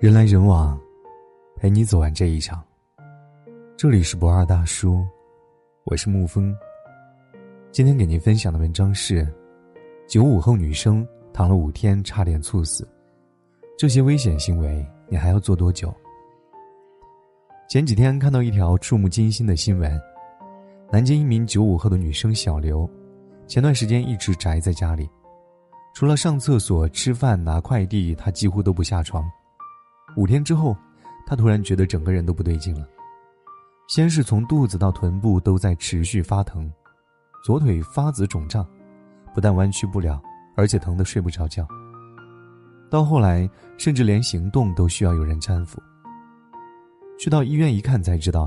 人来人往，陪你走完这一场。这里是不二大叔，我是沐风。今天给您分享的文章是：九五后女生躺了五天差点猝死，这些危险行为你还要做多久？前几天看到一条触目惊心的新闻：南京一名九五后的女生小刘，前段时间一直宅在家里。除了上厕所、吃饭、拿快递，她几乎都不下床。五天之后，他突然觉得整个人都不对劲了。先是从肚子到臀部都在持续发疼，左腿发紫肿胀，不但弯曲不了，而且疼得睡不着觉。到后来，甚至连行动都需要有人搀扶。去到医院一看，才知道，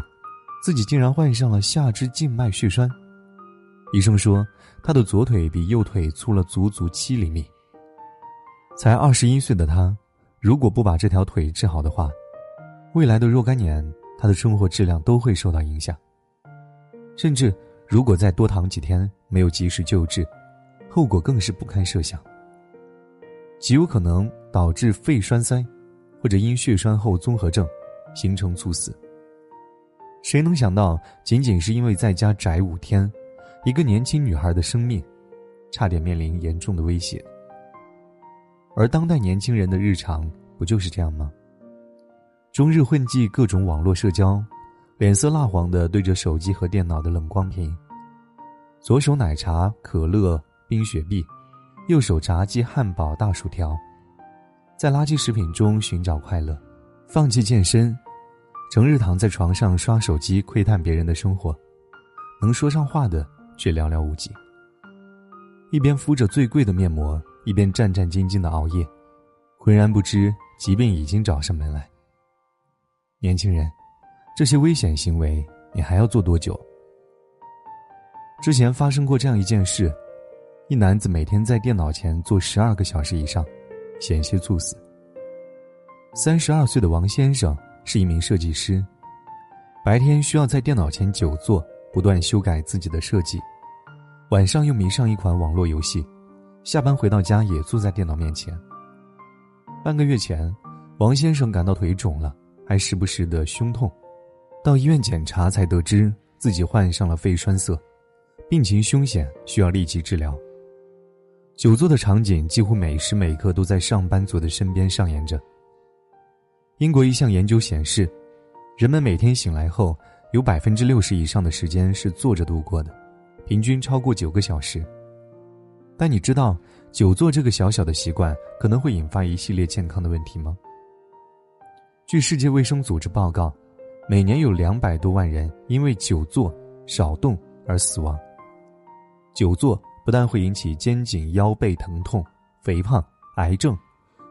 自己竟然患上了下肢静脉血栓。医生说，他的左腿比右腿粗了足足七厘米。才二十一岁的他，如果不把这条腿治好的话，未来的若干年，他的生活质量都会受到影响。甚至，如果再多躺几天，没有及时救治，后果更是不堪设想。极有可能导致肺栓塞，或者因血栓后综合症，形成猝死。谁能想到，仅仅是因为在家宅五天？一个年轻女孩的生命，差点面临严重的威胁。而当代年轻人的日常不就是这样吗？终日混迹各种网络社交，脸色蜡黄的对着手机和电脑的冷光屏，左手奶茶、可乐、冰雪碧，右手炸鸡、汉堡、大薯条，在垃圾食品中寻找快乐，放弃健身，整日躺在床上刷手机，窥探别人的生活，能说上话的。却寥寥无几。一边敷着最贵的面膜，一边战战兢兢的熬夜，浑然不知疾病已经找上门来。年轻人，这些危险行为你还要做多久？之前发生过这样一件事：一男子每天在电脑前坐十二个小时以上，险些猝死。三十二岁的王先生是一名设计师，白天需要在电脑前久坐。不断修改自己的设计，晚上又迷上一款网络游戏，下班回到家也坐在电脑面前。半个月前，王先生感到腿肿了，还时不时的胸痛，到医院检查才得知自己患上了肺栓塞，病情凶险，需要立即治疗。久坐的场景几乎每时每刻都在上班族的身边上演着。英国一项研究显示，人们每天醒来后。有百分之六十以上的时间是坐着度过的，平均超过九个小时。但你知道久坐这个小小的习惯可能会引发一系列健康的问题吗？据世界卫生组织报告，每年有两百多万人因为久坐少动而死亡。久坐不但会引起肩颈腰背疼痛、肥胖、癌症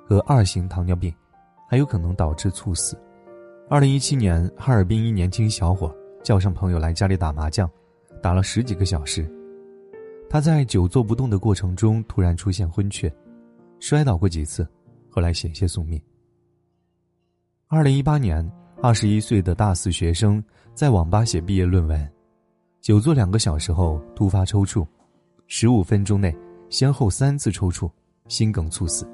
和二型糖尿病，还有可能导致猝死。二零一七年，哈尔滨一年轻小伙叫上朋友来家里打麻将，打了十几个小时。他在久坐不动的过程中突然出现昏厥，摔倒过几次，后来险些送命。二零一八年，二十一岁的大四学生在网吧写毕业论文，久坐两个小时后突发抽搐，十五分钟内先后三次抽搐，心梗猝死。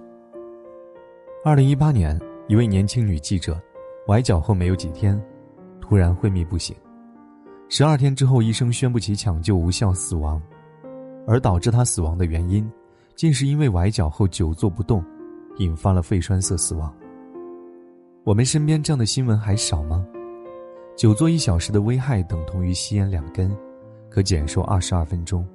二零一八年，一位年轻女记者。崴脚后没有几天，突然昏迷不醒。十二天之后，医生宣布其抢救无效死亡，而导致他死亡的原因，竟是因为崴脚后久坐不动，引发了肺栓塞死亡。我们身边这样的新闻还少吗？久坐一小时的危害等同于吸烟两根，可减寿二十二分钟。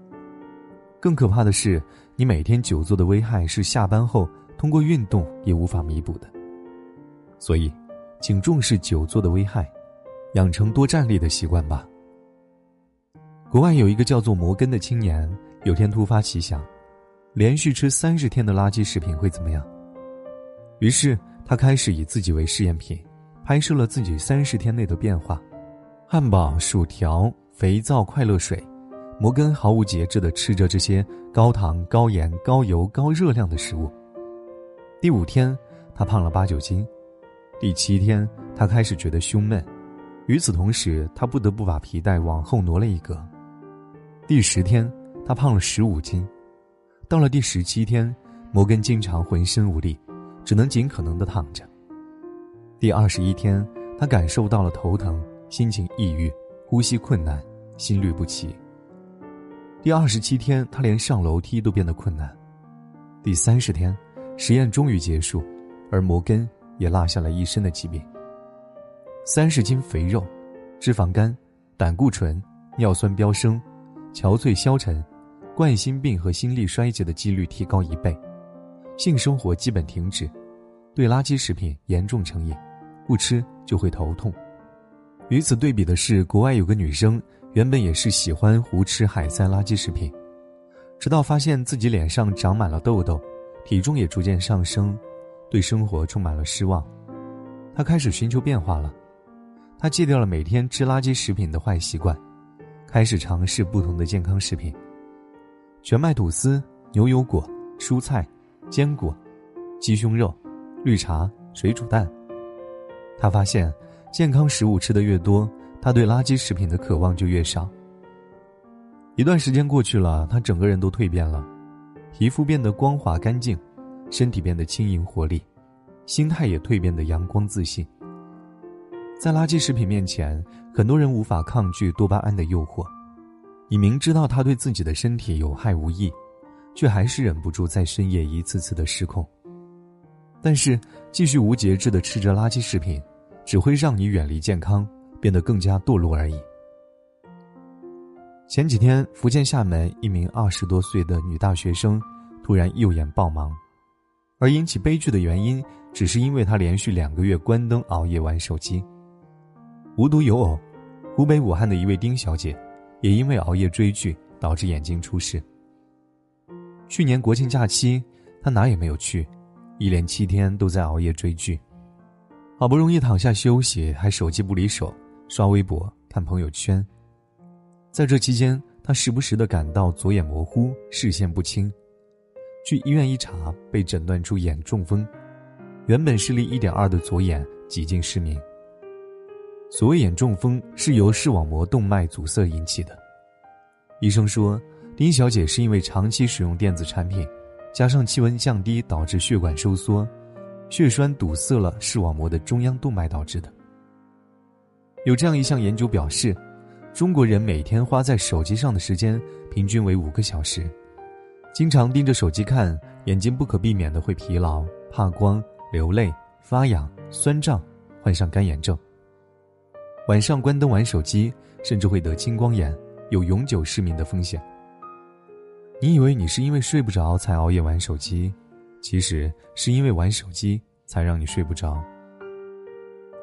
更可怕的是，你每天久坐的危害是下班后通过运动也无法弥补的。所以。请重视久坐的危害，养成多站立的习惯吧。国外有一个叫做摩根的青年，有天突发奇想，连续吃三十天的垃圾食品会怎么样？于是他开始以自己为试验品，拍摄了自己三十天内的变化：汉堡、薯条、肥皂、快乐水。摩根毫无节制地吃着这些高糖、高盐、高油、高热量的食物。第五天，他胖了八九斤。第七天，他开始觉得胸闷，与此同时，他不得不把皮带往后挪了一格。第十天，他胖了十五斤。到了第十七天，摩根经常浑身无力，只能尽可能的躺着。第二十一天，他感受到了头疼、心情抑郁、呼吸困难、心律不齐。第二十七天，他连上楼梯都变得困难。第三十天，实验终于结束，而摩根也落下了一身的疾病。三十斤肥肉、脂肪肝、胆固醇、尿酸飙升、憔悴消沉、冠心病和心力衰竭的几率提高一倍，性生活基本停止，对垃圾食品严重成瘾，不吃就会头痛。与此对比的是，国外有个女生。原本也是喜欢胡吃海塞垃圾食品，直到发现自己脸上长满了痘痘，体重也逐渐上升，对生活充满了失望。他开始寻求变化了，他戒掉了每天吃垃圾食品的坏习惯，开始尝试不同的健康食品：全麦吐司、牛油果、蔬菜、坚果、鸡胸肉、绿茶、水煮蛋。他发现，健康食物吃得越多。他对垃圾食品的渴望就越少。一段时间过去了，他整个人都蜕变了，皮肤变得光滑干净，身体变得轻盈活力，心态也蜕变得阳光自信。在垃圾食品面前，很多人无法抗拒多巴胺的诱惑。你明知道它对自己的身体有害无益，却还是忍不住在深夜一次次的失控。但是，继续无节制的吃着垃圾食品，只会让你远离健康。变得更加堕落而已。前几天，福建厦门一名二十多岁的女大学生突然右眼暴盲，而引起悲剧的原因，只是因为她连续两个月关灯熬夜玩手机。无独有偶，湖北武汉的一位丁小姐，也因为熬夜追剧导致眼睛出事。去年国庆假期，他哪也没有去，一连七天都在熬夜追剧，好不容易躺下休息，还手机不离手。刷微博、看朋友圈，在这期间，他时不时的感到左眼模糊、视线不清。去医院一查，被诊断出眼中风，原本视力一点二的左眼几近失明。所谓眼中风，是由视网膜动脉阻塞引起的。医生说，丁小姐是因为长期使用电子产品，加上气温降低导致血管收缩，血栓堵塞了视网膜的中央动脉导致的。有这样一项研究表示，中国人每天花在手机上的时间平均为五个小时，经常盯着手机看，眼睛不可避免的会疲劳、怕光、流泪、发痒、酸胀，患上干眼症。晚上关灯玩手机，甚至会得青光眼，有永久失明的风险。你以为你是因为睡不着才熬夜玩手机，其实是因为玩手机才让你睡不着。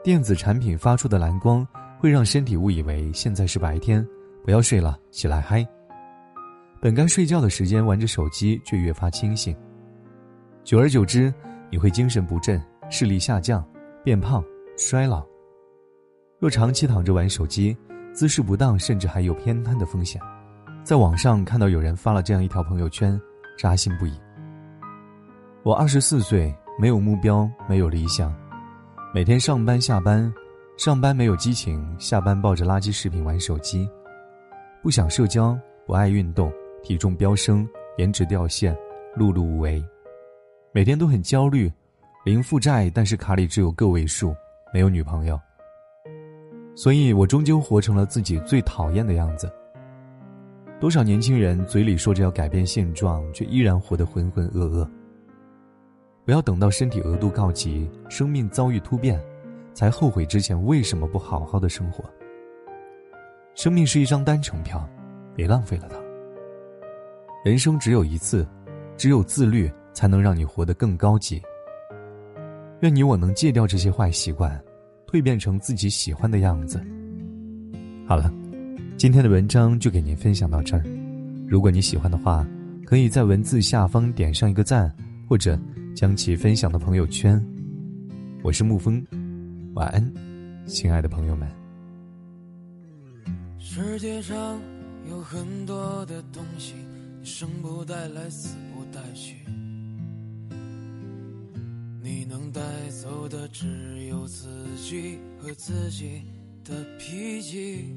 电子产品发出的蓝光会让身体误以为现在是白天，不要睡了，起来嗨。本该睡觉的时间玩着手机，却越发清醒。久而久之，你会精神不振、视力下降、变胖、衰老。若长期躺着玩手机，姿势不当，甚至还有偏瘫的风险。在网上看到有人发了这样一条朋友圈，扎心不已。我二十四岁，没有目标，没有理想。每天上班下班，上班没有激情，下班抱着垃圾食品玩手机，不想社交，不爱运动，体重飙升，颜值掉线，碌碌无为，每天都很焦虑，零负债，但是卡里只有个位数，没有女朋友。所以我终究活成了自己最讨厌的样子。多少年轻人嘴里说着要改变现状，却依然活得浑浑噩噩。不要等到身体额度告急，生命遭遇突变，才后悔之前为什么不好好的生活。生命是一张单程票，别浪费了它。人生只有一次，只有自律才能让你活得更高级。愿你我能戒掉这些坏习惯，蜕变成自己喜欢的样子。好了，今天的文章就给您分享到这儿。如果你喜欢的话，可以在文字下方点上一个赞，或者。将其分享到朋友圈。我是沐风，晚安，亲爱的朋友们。世界上有很多的东西，生不带来，死不带去，你能带走的只有自己和自己的脾气。